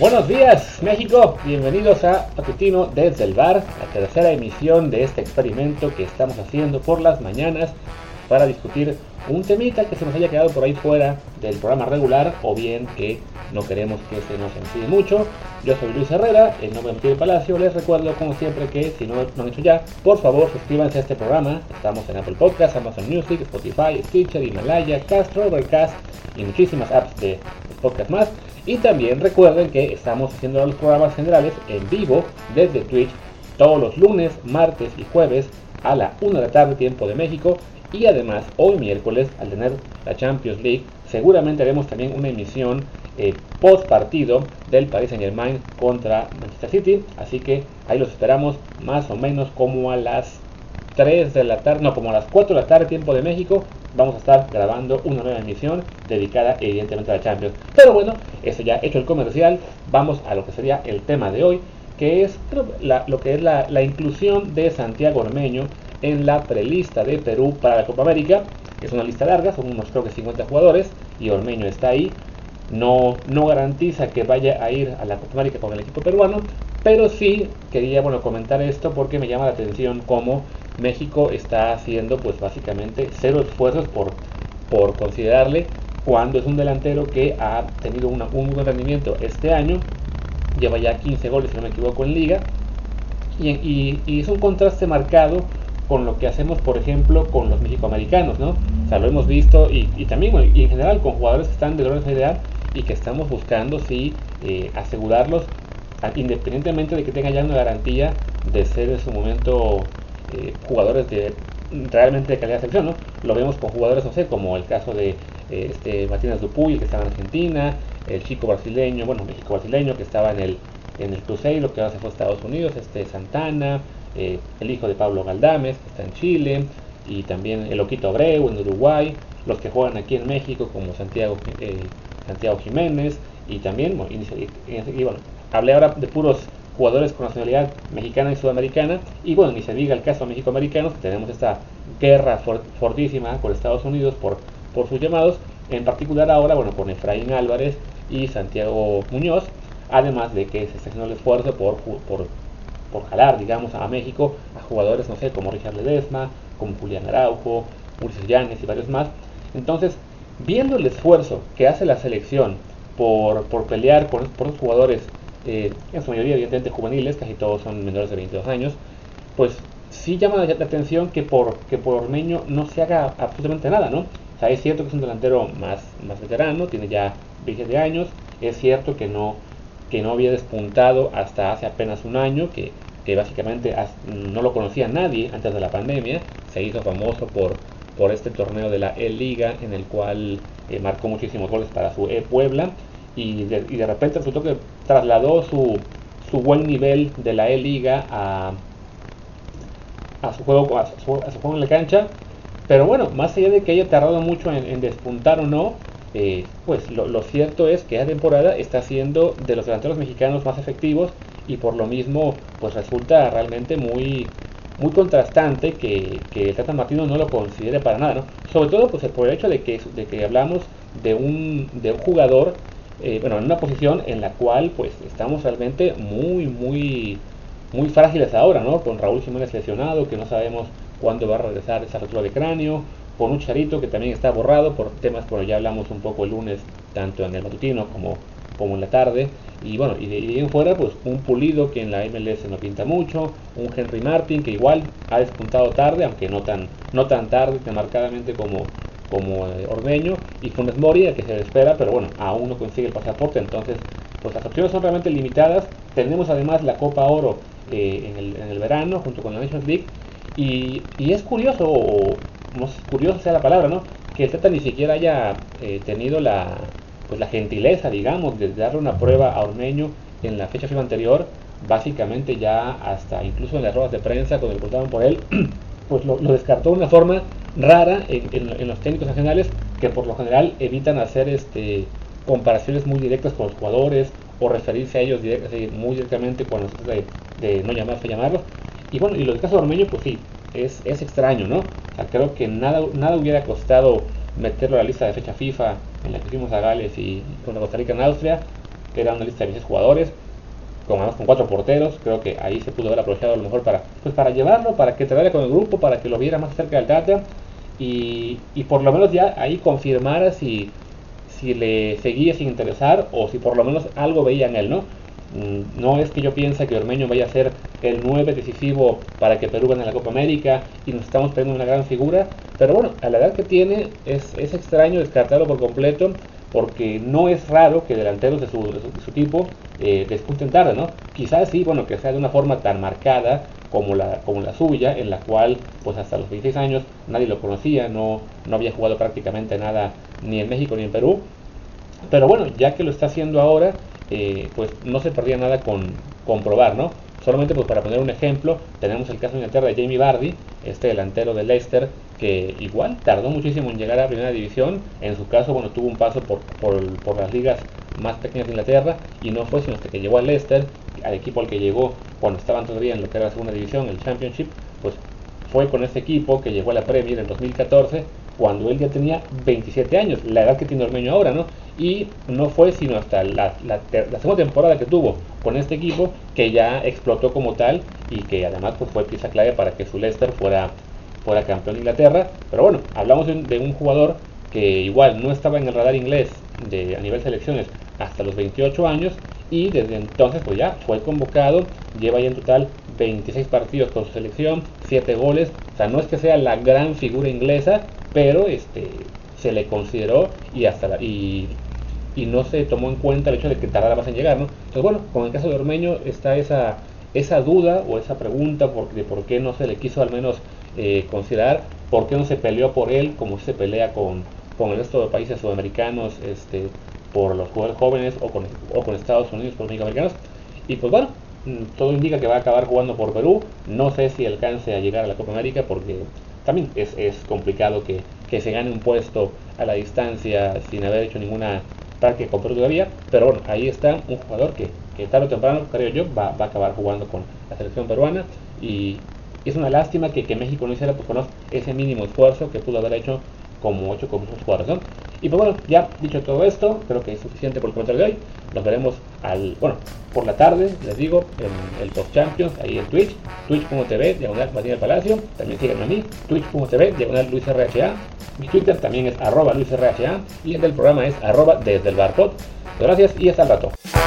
Buenos días, México. Bienvenidos a Patutino desde el bar, la tercera emisión de este experimento que estamos haciendo por las mañanas para discutir un temita que se nos haya quedado por ahí fuera del programa regular o bien que no queremos que se nos enfríe mucho. Yo soy Luis Herrera, el nombre de Palacio. Les recuerdo como siempre que si no lo han hecho ya, por favor suscríbanse a este programa. Estamos en Apple Podcasts, Amazon Music, Spotify, Stitcher, Himalaya, Castro, Overcast y muchísimas apps de podcast más. Y también recuerden que estamos haciendo los programas generales en vivo desde Twitch todos los lunes, martes y jueves a la 1 de la tarde tiempo de México. Y además hoy miércoles al tener la Champions League seguramente haremos también una emisión eh, post partido del Paris Saint Germain contra Manchester City. Así que ahí los esperamos más o menos como a las 3 de la tarde, no, como a las 4 de la tarde tiempo de México vamos a estar grabando una nueva emisión dedicada evidentemente a la Champions. Pero bueno, eso ya hecho el comercial, vamos a lo que sería el tema de hoy, que es lo que es la, inclusión de Santiago Ormeño en la prelista de Perú para la Copa América. Es una lista larga, son unos creo que 50 jugadores y Ormeño está ahí. No, no garantiza que vaya a ir a la Copa América con el equipo peruano, pero sí quería bueno, comentar esto porque me llama la atención cómo México está haciendo pues básicamente cero esfuerzos por, por considerarle cuando es un delantero que ha tenido un buen rendimiento este año, lleva ya 15 goles si no me equivoco en liga, y, es un contraste marcado con lo que hacemos por ejemplo con los mexicoamericanos, ¿no? O sea, lo hemos visto y, también y en general con jugadores que están de orden ideal y que estamos buscando sí eh, asegurarlos independientemente de que tenga ya una garantía de ser en su momento eh, jugadores de realmente de calidad de selección, ¿no? Lo vemos con jugadores, no sé, como el caso de eh, este Martínez Dupuy, que estaba en Argentina, el chico brasileño, bueno, México brasileño, que estaba en el, en el Cruzeiro, que ahora se fue a Estados Unidos, este Santana, eh, el hijo de Pablo Galdames, que está en Chile, y también el Oquito Abreu en Uruguay, los que juegan aquí en México, como Santiago, Santiago Jiménez, y también, bueno, y, bueno, hablé ahora de puros jugadores con nacionalidad mexicana y sudamericana. Y bueno, ni se diga el caso mexicoamericano, tenemos esta guerra fortísima con Estados Unidos por, por sus llamados, en particular ahora, bueno, con Efraín Álvarez y Santiago Muñoz, además de que se está haciendo el esfuerzo por, por, por jalar, digamos, a México a jugadores, no sé, como Richard Ledesma, como Julián Araujo, Ulises Llanes y varios más. Entonces, viendo el esfuerzo que hace la selección por, por pelear por, por los jugadores eh, en su mayoría evidentemente juveniles, casi todos son menores de 22 años, pues sí llama la atención que por, que por Ormeño no se haga absolutamente nada, ¿no? O sea, es cierto que es un delantero más, más veterano, tiene ya 20 años, es cierto que no, que no había despuntado hasta hace apenas un año, que, básicamente no lo conocía nadie antes de la pandemia, se hizo famoso por, este torneo de la E-Liga en el cual eh, marcó muchísimos goles para su E-Puebla y de, repente resultó que trasladó su, su buen nivel de la E-Liga a, a, su juego, a, su, juego en la cancha. Pero bueno, más allá de que haya tardado mucho en, despuntar o no, eh, pues lo, cierto es que esta temporada está siendo de los delanteros mexicanos más efectivos y por lo mismo pues resulta realmente muy muy contrastante que, que el Tata Martino no lo considere para nada, ¿no? Sobre todo pues por el hecho de que, de que hablamos de un, de un jugador eh, bueno, en una posición en la cual pues estamos realmente muy, muy, muy frágiles ahora, ¿no? Con Raúl Jiménez lesionado, que no sabemos cuándo va a regresar esa rotura de cráneo, con un Charito que también está borrado por temas, bueno, ya hablamos un poco el lunes, tanto en el matutino como, como en la tarde, y bueno, y de, fuera, pues un Pulido que en la MLS no pinta mucho, un Henry Martin que igual ha despuntado tarde, aunque no tan, no tan tarde, tan marcadamente como, como eh, y Funes Mori, que se espera, pero bueno, aún no consigue el pasaporte, entonces pues las opciones son realmente limitadas. Tenemos además la Copa Oro eh, en, el, en, el, verano junto con la Nations League. Y, y es curioso, curioso sea la palabra, ¿no? Que el Tata ni siquiera haya eh, tenido la, pues, la gentileza, digamos, de darle una prueba a Ormeño en la fecha anterior, básicamente ya hasta incluso en las ruedas de prensa cuando le preguntaban por él, pues lo, lo descartó de una forma rara en, los técnicos nacionales que por lo general evitan hacer este comparaciones muy directas con los jugadores o referirse a ellos muy directamente cuando se trata de, no llamarse llamarlos. Y bueno, y lo del caso de Ormeño, pues sí, es, es extraño, ¿no? O sea, creo que nada, nada hubiera costado meterlo a la lista de fecha FIFA en la que fuimos a Gales y con la Costa Rica en Austria, era una lista de 16 jugadores, con, con cuatro porteros, creo que ahí se pudo haber aprovechado a lo mejor para, pues para llevarlo, para que tratara con el grupo, para que lo viera más cerca del Tata y, y por lo menos ya ahí confirmara si, si le seguía sin interesar o si por lo menos algo veía en él, ¿no? Mm, no es que yo piense que Ormeño vaya a ser el 9 decisivo para que Perú gane la Copa América y nos estamos perdiendo una gran figura, pero bueno, a la edad que tiene es, es extraño descartarlo por completo porque no es raro que delanteros de su, tipo eh, tarde, ¿no? Quizás sí, bueno, que sea de una forma tan marcada como la, como la suya, en la cual pues hasta los 26 años nadie lo conocía, no, no había jugado prácticamente nada ni en México ni en Perú, pero bueno, ya que lo está haciendo ahora, eh, pues no se perdía nada con comprobar, ¿no? Solamente pues para poner un ejemplo, tenemos el caso de Inglaterra de Jamie Vardy, este delantero de Leicester, que igual tardó muchísimo en llegar a primera división. En su caso, bueno, tuvo un paso por, por, por las ligas más pequeñas de Inglaterra y no fue sino hasta que llegó al Leicester, al equipo al que llegó cuando estaban todavía en lo que era la segunda división, el Championship, pues fue con ese equipo que llegó a la Premier en 2014 cuando él ya tenía 27 años, la edad que tiene Ormeño ahora, ¿no? Y no fue sino hasta la, la, la, segunda temporada que tuvo con este equipo que ya explotó como tal y que además pues, fue pieza clave para que su Leicester fuera, fuera campeón de Inglaterra. Pero bueno, hablamos de un, de un jugador que igual no estaba en el radar inglés de, a nivel selecciones hasta los 28 años y desde entonces pues ya fue convocado, lleva ya en total 26 partidos con su selección, 7 goles, o sea, no es que sea la gran figura inglesa, pero este se le consideró y hasta la, y, y, no se tomó en cuenta el hecho de que tardara más en llegar, ¿no? Entonces, bueno, con el caso de Ormeño está esa, esa duda o esa pregunta por, de por qué no se le quiso al menos eh, considerar, por qué no se peleó por él como se pelea con, con el resto de países sudamericanos este, por los jugadores jóvenes o con, o con Estados Unidos por los mexicanos. Y pues bueno, mm, todo indica que va a acabar jugando por Perú. No sé si alcance a llegar a la Copa América porque también es, es complicado que, que, se gane un puesto a la distancia sin haber hecho ninguna práctica con todavía. Pero bueno, ahí está un jugador que, que tarde o temprano, creo yo, va, va, a acabar jugando con la selección peruana. Y es una lástima que, que México no hiciera pues, ese mínimo esfuerzo que pudo haber hecho como 8 con sus jugadores. ¿no? Y pues bueno, ya dicho todo esto, creo que es suficiente por el comentario de hoy. Nos veremos al, bueno, por la tarde, les digo, en el Post Champions, ahí en Twitch, twitch.tv, diagonal Martín del Palacio, también síganme a mí, twitch.tv, diagonal Luis RHA, mi Twitter también es arroba Luis RHA y el del programa es arroba desde el barcode. Gracias y hasta el rato.